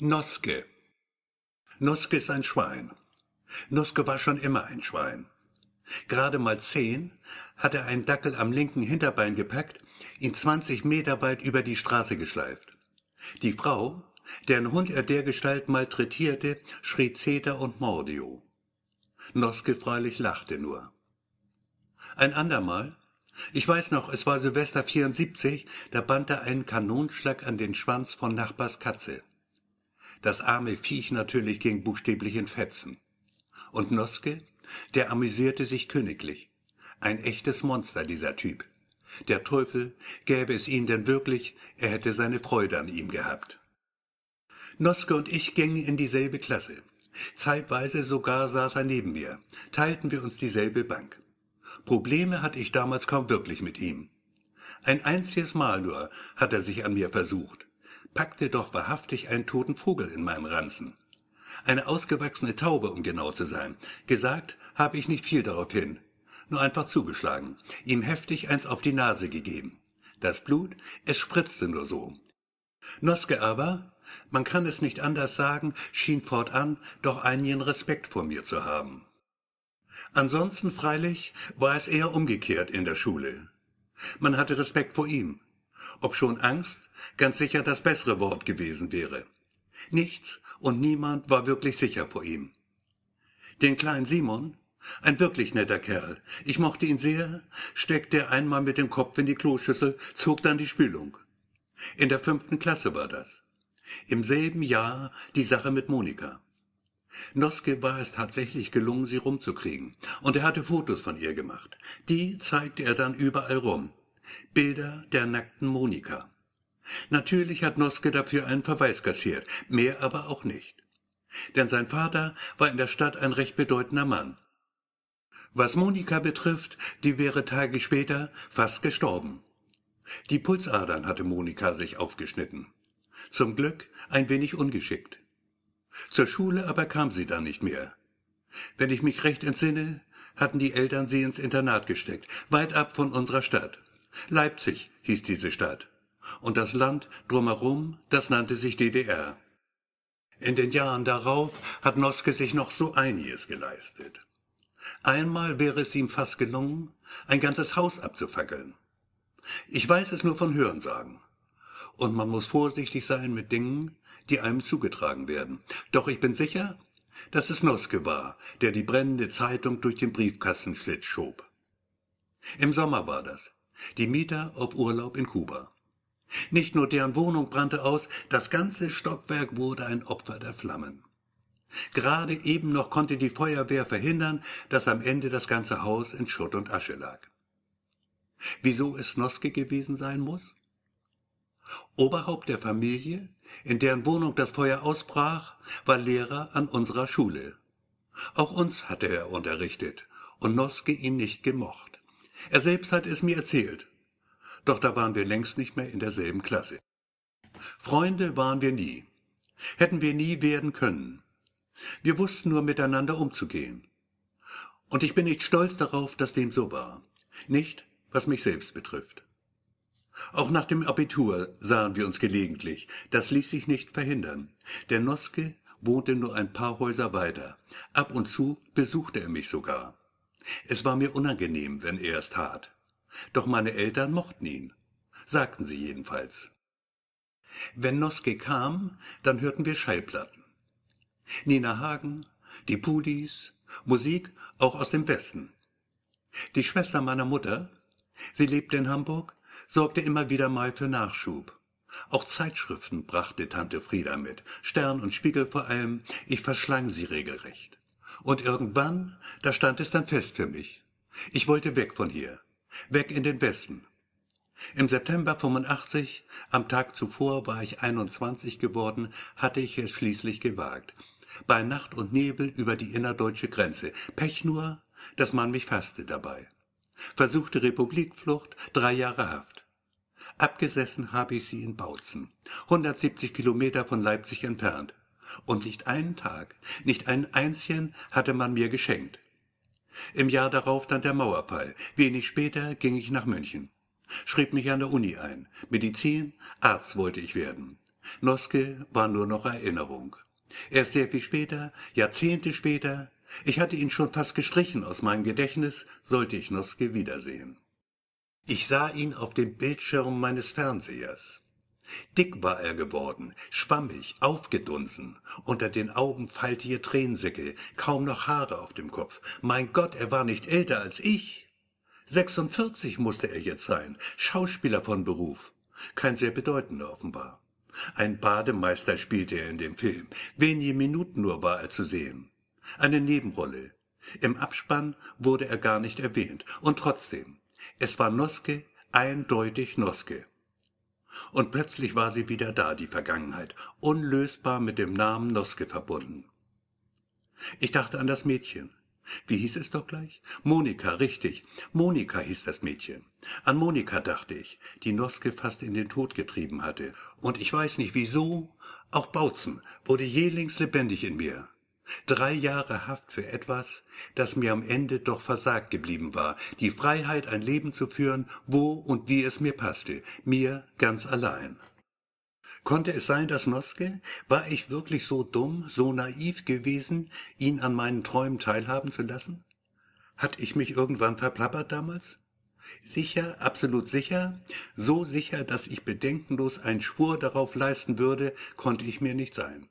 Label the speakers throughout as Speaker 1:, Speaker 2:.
Speaker 1: Noske. Noske ist ein Schwein. Noske war schon immer ein Schwein. Gerade mal zehn hat er einen Dackel am linken Hinterbein gepackt, ihn 20 Meter weit über die Straße geschleift. Die Frau, deren Hund er dergestalt malträtierte, schrie Zeter und Mordio. Noske freilich lachte nur. Ein andermal, ich weiß noch, es war Silvester 74, da band er einen Kanonschlag an den Schwanz von Nachbars Katze. Das arme Viech natürlich ging buchstäblich in Fetzen. Und Noske, der amüsierte sich königlich. Ein echtes Monster, dieser Typ. Der Teufel, gäbe es ihn denn wirklich, er hätte seine Freude an ihm gehabt. Noske und ich gingen in dieselbe Klasse. Zeitweise sogar saß er neben mir, teilten wir uns dieselbe Bank. Probleme hatte ich damals kaum wirklich mit ihm. Ein einziges Mal nur hat er sich an mir versucht, packte doch wahrhaftig einen toten Vogel in meinem Ranzen. Eine ausgewachsene Taube, um genau zu sein. Gesagt habe ich nicht viel darauf hin, nur einfach zugeschlagen, ihm heftig eins auf die Nase gegeben. Das Blut, es spritzte nur so. Noske aber, man kann es nicht anders sagen, schien fortan doch einigen Respekt vor mir zu haben. Ansonsten freilich war es eher umgekehrt in der Schule. Man hatte Respekt vor ihm, ob schon Angst ganz sicher das bessere Wort gewesen wäre. Nichts und niemand war wirklich sicher vor ihm. Den kleinen Simon, ein wirklich netter Kerl, ich mochte ihn sehr, steckte er einmal mit dem Kopf in die Kloschüssel, zog dann die Spülung. In der fünften Klasse war das. Im selben Jahr die Sache mit Monika. Noske war es tatsächlich gelungen, sie rumzukriegen, und er hatte Fotos von ihr gemacht. Die zeigte er dann überall rum. Bilder der nackten Monika. Natürlich hat Noske dafür einen Verweis kassiert, mehr aber auch nicht. Denn sein Vater war in der Stadt ein recht bedeutender Mann. Was Monika betrifft, die wäre Tage später fast gestorben. Die Pulsadern hatte Monika sich aufgeschnitten. Zum Glück ein wenig ungeschickt. Zur Schule aber kam sie dann nicht mehr. Wenn ich mich recht entsinne, hatten die Eltern sie ins Internat gesteckt, weit ab von unserer Stadt. Leipzig hieß diese Stadt. Und das Land drumherum, das nannte sich DDR. In den Jahren darauf hat Noske sich noch so einiges geleistet. Einmal wäre es ihm fast gelungen, ein ganzes Haus abzufackeln. Ich weiß es nur von Hörensagen. Und man muss vorsichtig sein mit Dingen, die einem zugetragen werden. Doch ich bin sicher, dass es Noske war, der die brennende Zeitung durch den Briefkastenschlitz schob. Im Sommer war das. Die Mieter auf Urlaub in Kuba. Nicht nur deren Wohnung brannte aus, das ganze Stockwerk wurde ein Opfer der Flammen. Gerade eben noch konnte die Feuerwehr verhindern, dass am Ende das ganze Haus in Schutt und Asche lag. Wieso es Noske gewesen sein muss? Oberhaupt der Familie, in deren Wohnung das Feuer ausbrach, war Lehrer an unserer Schule. Auch uns hatte er unterrichtet und Noske ihn nicht gemocht. Er selbst hat es mir erzählt. Doch da waren wir längst nicht mehr in derselben Klasse. Freunde waren wir nie. Hätten wir nie werden können. Wir wussten nur miteinander umzugehen. Und ich bin nicht stolz darauf, dass dem so war. Nicht, was mich selbst betrifft. Auch nach dem Abitur sahen wir uns gelegentlich. Das ließ sich nicht verhindern. Der Noske wohnte nur ein paar Häuser weiter. Ab und zu besuchte er mich sogar. Es war mir unangenehm, wenn er es tat. Doch meine Eltern mochten ihn. Sagten sie jedenfalls. Wenn Noske kam, dann hörten wir Schallplatten. Nina Hagen, die Pudis, Musik auch aus dem Westen. Die Schwester meiner Mutter, sie lebte in Hamburg, sorgte immer wieder mal für Nachschub. Auch Zeitschriften brachte Tante Frieda mit, Stern und Spiegel vor allem, ich verschlang sie regelrecht. Und irgendwann, da stand es dann fest für mich. Ich wollte weg von hier, weg in den Westen. Im September 85, am Tag zuvor war ich 21 geworden, hatte ich es schließlich gewagt. Bei Nacht und Nebel über die innerdeutsche Grenze. Pech nur, dass man mich fasste dabei. Versuchte Republikflucht, drei Jahre Haft. Abgesessen habe ich sie in Bautzen, 170 Kilometer von Leipzig entfernt. Und nicht einen Tag, nicht einen einzigen hatte man mir geschenkt. Im Jahr darauf dann der Mauerfall. Wenig später ging ich nach München. Schrieb mich an der Uni ein. Medizin, Arzt wollte ich werden. Noske war nur noch Erinnerung. Erst sehr viel später, Jahrzehnte später, ich hatte ihn schon fast gestrichen aus meinem Gedächtnis, sollte ich Noske wiedersehen. Ich sah ihn auf dem Bildschirm meines Fernsehers. Dick war er geworden, schwammig, aufgedunsen, unter den Augen faltige Tränensäcke, kaum noch Haare auf dem Kopf. Mein Gott, er war nicht älter als ich. 46 musste er jetzt sein, Schauspieler von Beruf. Kein sehr bedeutender offenbar. Ein Bademeister spielte er in dem Film. Wenige Minuten nur war er zu sehen. Eine Nebenrolle. Im Abspann wurde er gar nicht erwähnt. Und trotzdem, es war Noske, eindeutig Noske. Und plötzlich war sie wieder da, die Vergangenheit, unlösbar mit dem Namen Noske verbunden. Ich dachte an das Mädchen, wie hieß es doch gleich? Monika, richtig. Monika hieß das Mädchen. An Monika dachte ich, die Noske fast in den Tod getrieben hatte. Und ich weiß nicht wieso, auch Bautzen wurde jählings lebendig in mir. Drei Jahre Haft für etwas, das mir am Ende doch versagt geblieben war, die Freiheit, ein Leben zu führen, wo und wie es mir passte, mir ganz allein. Konnte es sein, dass Noske? War ich wirklich so dumm, so naiv gewesen, ihn an meinen Träumen teilhaben zu lassen? Hat ich mich irgendwann verplappert damals? Sicher, absolut sicher, so sicher, dass ich bedenkenlos einen Schwur darauf leisten würde, konnte ich mir nicht sein.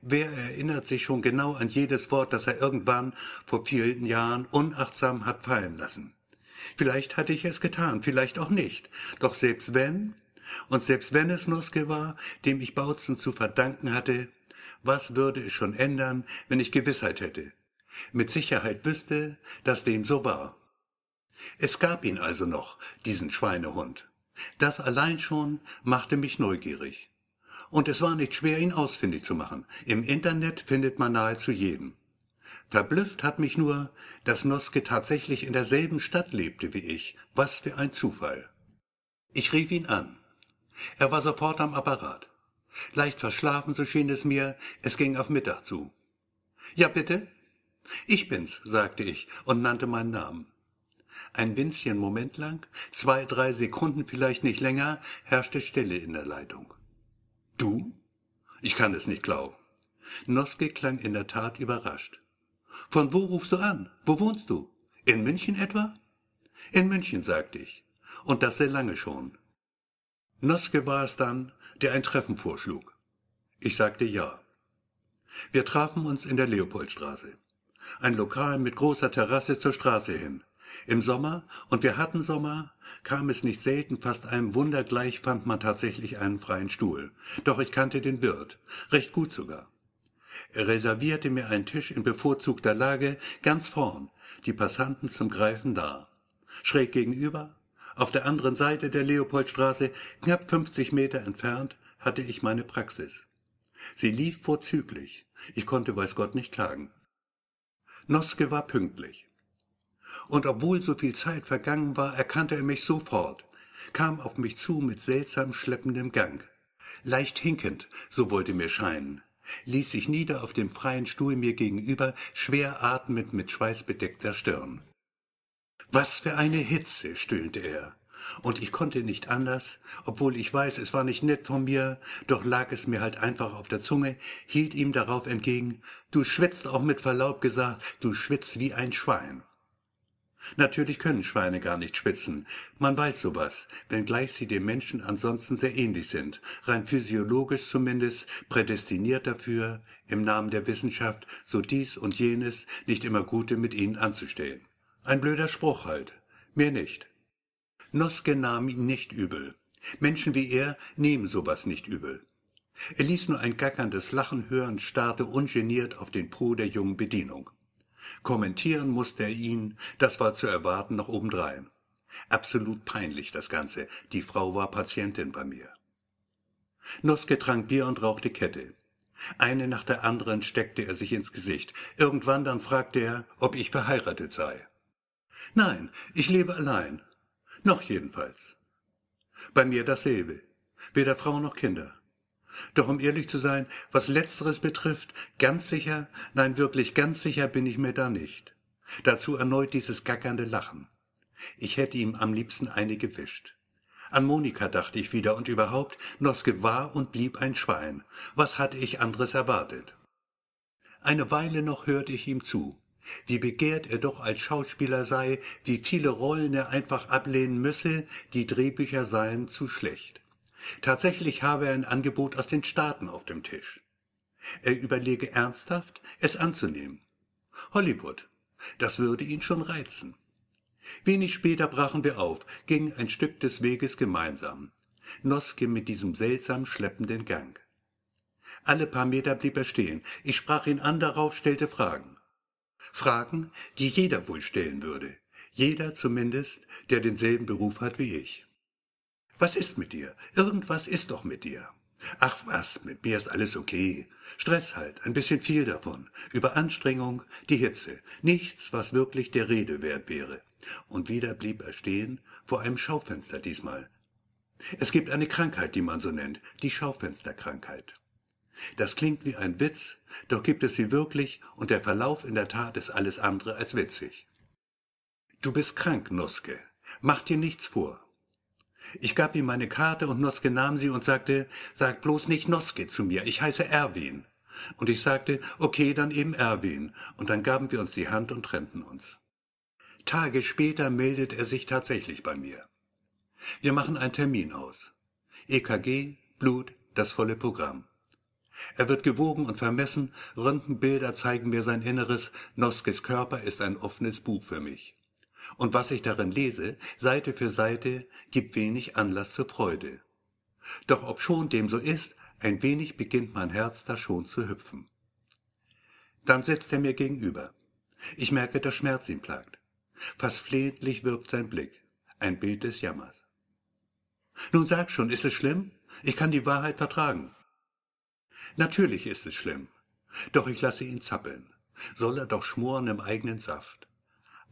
Speaker 1: Wer erinnert sich schon genau an jedes Wort, das er irgendwann vor vielen Jahren unachtsam hat fallen lassen? Vielleicht hatte ich es getan, vielleicht auch nicht. Doch selbst wenn, und selbst wenn es Noske war, dem ich Bautzen zu verdanken hatte, was würde es schon ändern, wenn ich Gewissheit hätte? Mit Sicherheit wüsste, dass dem so war. Es gab ihn also noch, diesen Schweinehund. Das allein schon machte mich neugierig. Und es war nicht schwer, ihn ausfindig zu machen. Im Internet findet man nahezu jeden. Verblüfft hat mich nur, dass Noske tatsächlich in derselben Stadt lebte wie ich. Was für ein Zufall. Ich rief ihn an. Er war sofort am Apparat. Leicht verschlafen, so schien es mir, es ging auf Mittag zu. Ja, bitte? Ich bin's, sagte ich und nannte meinen Namen. Ein winzchen Moment lang, zwei, drei Sekunden vielleicht nicht länger, herrschte Stille in der Leitung. Du? Ich kann es nicht glauben. Noske klang in der Tat überrascht. Von wo rufst du an? Wo wohnst du? In München etwa? In München, sagte ich. Und das sehr lange schon. Noske war es dann, der ein Treffen vorschlug. Ich sagte ja. Wir trafen uns in der Leopoldstraße. Ein Lokal mit großer Terrasse zur Straße hin. Im Sommer, und wir hatten Sommer, kam es nicht selten, fast einem Wunder gleich fand man tatsächlich einen freien Stuhl. Doch ich kannte den Wirt, recht gut sogar. Er reservierte mir einen Tisch in bevorzugter Lage, ganz vorn, die Passanten zum Greifen da. Schräg gegenüber, auf der anderen Seite der Leopoldstraße, knapp 50 Meter entfernt, hatte ich meine Praxis. Sie lief vorzüglich. Ich konnte weiß Gott nicht klagen. Noske war pünktlich. Und obwohl so viel Zeit vergangen war, erkannte er mich sofort, kam auf mich zu mit seltsam schleppendem Gang. Leicht hinkend, so wollte mir scheinen, ließ sich nieder auf dem freien Stuhl mir gegenüber, schwer atmend mit Schweiß bedeckter Stirn. Was für eine Hitze, stöhnte er. Und ich konnte nicht anders, obwohl ich weiß, es war nicht nett von mir, doch lag es mir halt einfach auf der Zunge, hielt ihm darauf entgegen, du schwitzt auch mit Verlaub gesagt, du schwitzt wie ein Schwein. Natürlich können Schweine gar nicht schwitzen. Man weiß sowas, wenngleich sie dem Menschen ansonsten sehr ähnlich sind, rein physiologisch zumindest, prädestiniert dafür, im Namen der Wissenschaft, so dies und jenes, nicht immer Gute mit ihnen anzustellen. Ein blöder Spruch halt. Mehr nicht. Noske nahm ihn nicht übel. Menschen wie er nehmen sowas nicht übel. Er ließ nur ein gackerndes Lachen hören, starrte ungeniert auf den Po der jungen Bedienung. Kommentieren musste er ihn, das war zu erwarten, noch obendrein. Absolut peinlich das Ganze. Die Frau war Patientin bei mir. Noske trank Bier und rauchte Kette. Eine nach der anderen steckte er sich ins Gesicht. Irgendwann dann fragte er, ob ich verheiratet sei. Nein, ich lebe allein. Noch jedenfalls. Bei mir dasselbe. Weder Frau noch Kinder. Doch um ehrlich zu sein, was letzteres betrifft, ganz sicher, nein wirklich ganz sicher bin ich mir da nicht. Dazu erneut dieses gackernde Lachen. Ich hätte ihm am liebsten eine gewischt. An Monika dachte ich wieder und überhaupt, Noske war und blieb ein Schwein. Was hatte ich anderes erwartet? Eine Weile noch hörte ich ihm zu. Wie begehrt er doch als Schauspieler sei, wie viele Rollen er einfach ablehnen müsse, die Drehbücher seien zu schlecht. Tatsächlich habe er ein Angebot aus den Staaten auf dem Tisch. Er überlege ernsthaft, es anzunehmen. Hollywood, das würde ihn schon reizen. Wenig später brachen wir auf, gingen ein Stück des Weges gemeinsam. Noske mit diesem seltsam schleppenden Gang. Alle paar Meter blieb er stehen. Ich sprach ihn an darauf, stellte Fragen. Fragen, die jeder wohl stellen würde. Jeder zumindest, der denselben Beruf hat wie ich. Was ist mit dir? Irgendwas ist doch mit dir. Ach was, mit mir ist alles okay. Stress halt, ein bisschen viel davon. Überanstrengung, die Hitze. Nichts, was wirklich der Rede wert wäre. Und wieder blieb er stehen, vor einem Schaufenster diesmal. Es gibt eine Krankheit, die man so nennt, die Schaufensterkrankheit. Das klingt wie ein Witz, doch gibt es sie wirklich und der Verlauf in der Tat ist alles andere als witzig. Du bist krank, Nuske. Mach dir nichts vor. Ich gab ihm meine Karte und Noske nahm sie und sagte, sag bloß nicht Noske zu mir, ich heiße Erwin. Und ich sagte, okay, dann eben Erwin. Und dann gaben wir uns die Hand und trennten uns. Tage später meldet er sich tatsächlich bei mir. Wir machen einen Termin aus. EKG, Blut, das volle Programm. Er wird gewogen und vermessen, Röntgenbilder zeigen mir sein Inneres, Noskes Körper ist ein offenes Buch für mich. Und was ich darin lese, Seite für Seite, gibt wenig Anlass zur Freude. Doch ob schon dem so ist, ein wenig beginnt mein Herz da schon zu hüpfen. Dann sitzt er mir gegenüber. Ich merke, dass Schmerz ihn plagt. Fast flehentlich wirkt sein Blick, ein Bild des Jammers. Nun sag schon, ist es schlimm? Ich kann die Wahrheit vertragen. Natürlich ist es schlimm. Doch ich lasse ihn zappeln. Soll er doch schmoren im eigenen Saft.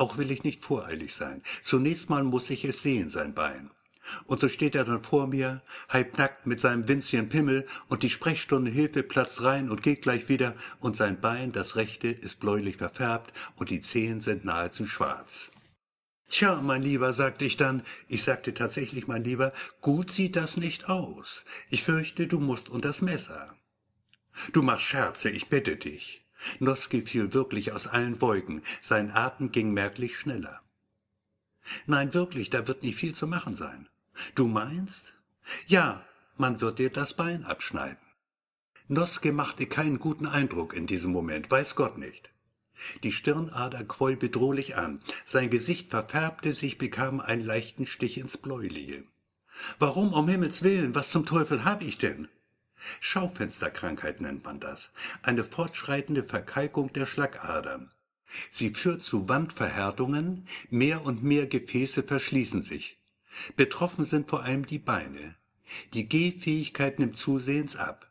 Speaker 1: Auch will ich nicht voreilig sein. Zunächst mal muss ich es sehen, sein Bein. Und so steht er dann vor mir, halbnackt mit seinem winzigen Pimmel, und die Sprechstunde Hilfe platzt rein und geht gleich wieder, und sein Bein, das rechte, ist bläulich verfärbt, und die Zehen sind nahezu schwarz. Tja, mein Lieber, sagte ich dann, ich sagte tatsächlich, mein Lieber, gut sieht das nicht aus. Ich fürchte, du musst unters Messer. Du machst Scherze, ich bitte dich. Noski fiel wirklich aus allen Wolken, sein Atem ging merklich schneller. Nein, wirklich, da wird nicht viel zu machen sein. Du meinst? Ja, man wird dir das Bein abschneiden. Noske machte keinen guten Eindruck in diesem Moment, weiß Gott nicht. Die Stirnader quoll bedrohlich an, sein Gesicht verfärbte sich, bekam einen leichten Stich ins Bläuliche. Warum um Himmels willen, was zum Teufel hab ich denn? Schaufensterkrankheit nennt man das, eine fortschreitende Verkalkung der Schlagadern. Sie führt zu Wandverhärtungen, mehr und mehr Gefäße verschließen sich. Betroffen sind vor allem die Beine. Die Gehfähigkeit nimmt zusehends ab.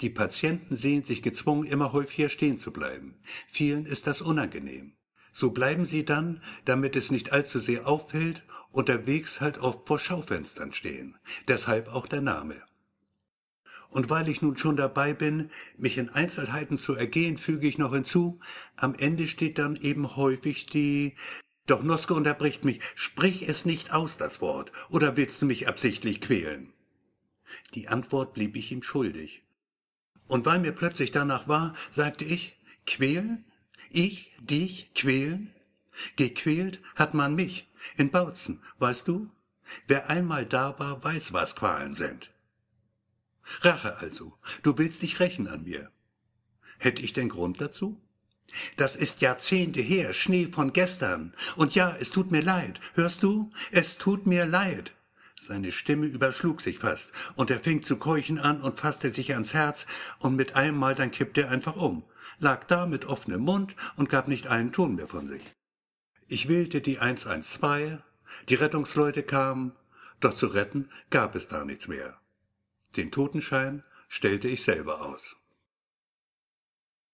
Speaker 1: Die Patienten sehen sich gezwungen, immer häufiger stehen zu bleiben. Vielen ist das unangenehm. So bleiben sie dann, damit es nicht allzu sehr auffällt, unterwegs halt oft vor Schaufenstern stehen. Deshalb auch der Name. Und weil ich nun schon dabei bin, mich in Einzelheiten zu ergehen, füge ich noch hinzu, am Ende steht dann eben häufig die Doch Noske unterbricht mich, sprich es nicht aus, das Wort, oder willst du mich absichtlich quälen? Die Antwort blieb ich ihm schuldig. Und weil mir plötzlich danach war, sagte ich, quälen? Ich, dich, quälen? Gequält hat man mich, in Bautzen, weißt du? Wer einmal da war, weiß, was Qualen sind. Rache also. Du willst dich rächen an mir. Hätte ich denn Grund dazu? Das ist Jahrzehnte her, Schnee von gestern. Und ja, es tut mir leid. Hörst du? Es tut mir leid. Seine Stimme überschlug sich fast, und er fing zu keuchen an und fasste sich ans Herz, und mit einem Mal dann kippte er einfach um, lag da mit offenem Mund und gab nicht einen Ton mehr von sich. Ich wählte die 112, die Rettungsleute kamen, doch zu retten gab es da nichts mehr. Den Totenschein stellte ich selber aus.